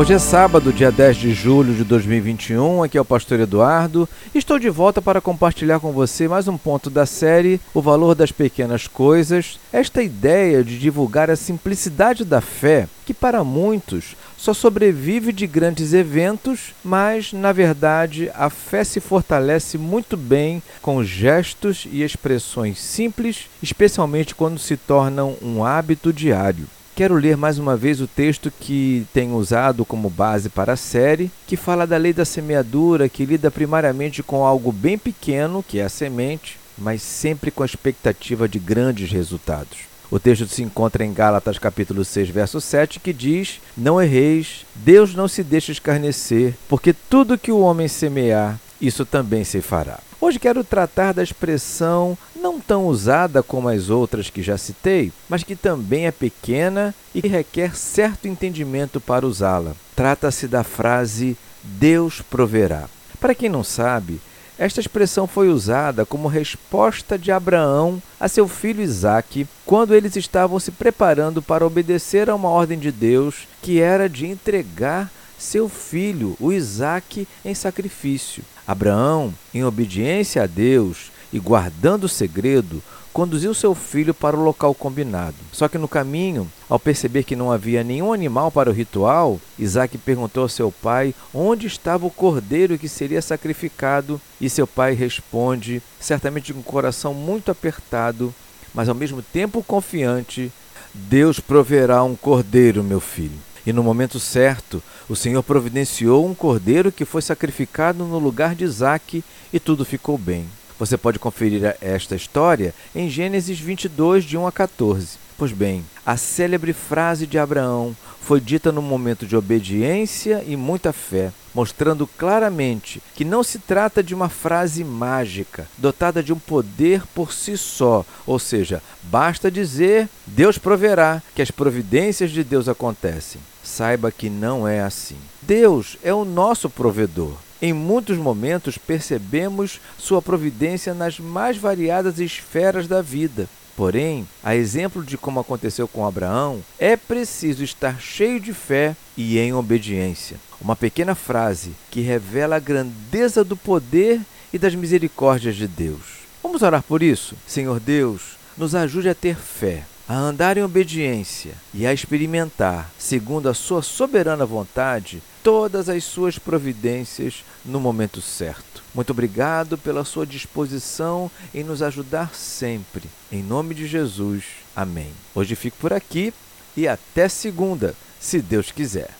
Hoje é sábado, dia 10 de julho de 2021. Aqui é o Pastor Eduardo. Estou de volta para compartilhar com você mais um ponto da série O Valor das Pequenas Coisas. Esta ideia de divulgar a simplicidade da fé, que para muitos só sobrevive de grandes eventos, mas na verdade a fé se fortalece muito bem com gestos e expressões simples, especialmente quando se tornam um hábito diário. Quero ler mais uma vez o texto que tenho usado como base para a série, que fala da lei da semeadura, que lida primariamente com algo bem pequeno, que é a semente, mas sempre com a expectativa de grandes resultados. O texto se encontra em Gálatas capítulo 6, verso 7, que diz: Não erreis, Deus não se deixa escarnecer, porque tudo que o homem semear, isso também se fará. Hoje quero tratar da expressão não tão usada como as outras que já citei, mas que também é pequena e que requer certo entendimento para usá-la. Trata-se da frase Deus proverá. Para quem não sabe, esta expressão foi usada como resposta de Abraão a seu filho Isaque quando eles estavam se preparando para obedecer a uma ordem de Deus que era de entregar seu filho, o Isaque, em sacrifício. Abraão, em obediência a Deus e guardando o segredo, conduziu seu filho para o local combinado. Só que no caminho, ao perceber que não havia nenhum animal para o ritual, Isaac perguntou ao seu pai onde estava o cordeiro que seria sacrificado, e seu pai responde, certamente com o coração muito apertado, mas ao mesmo tempo confiante: Deus proverá um cordeiro, meu filho. E no momento certo, o Senhor providenciou um cordeiro que foi sacrificado no lugar de Isaque e tudo ficou bem. Você pode conferir esta história em Gênesis 22, de 1 a 14. Pois bem, a célebre frase de Abraão foi dita num momento de obediência e muita fé, mostrando claramente que não se trata de uma frase mágica, dotada de um poder por si só, ou seja, basta dizer Deus proverá, que as providências de Deus acontecem. Saiba que não é assim. Deus é o nosso provedor. Em muitos momentos percebemos sua providência nas mais variadas esferas da vida. Porém, a exemplo de como aconteceu com Abraão, é preciso estar cheio de fé e em obediência. Uma pequena frase que revela a grandeza do poder e das misericórdias de Deus. Vamos orar por isso? Senhor Deus, nos ajude a ter fé a andar em obediência e a experimentar, segundo a sua soberana vontade, todas as suas providências no momento certo. Muito obrigado pela sua disposição em nos ajudar sempre. Em nome de Jesus. Amém. Hoje fico por aqui e até segunda, se Deus quiser.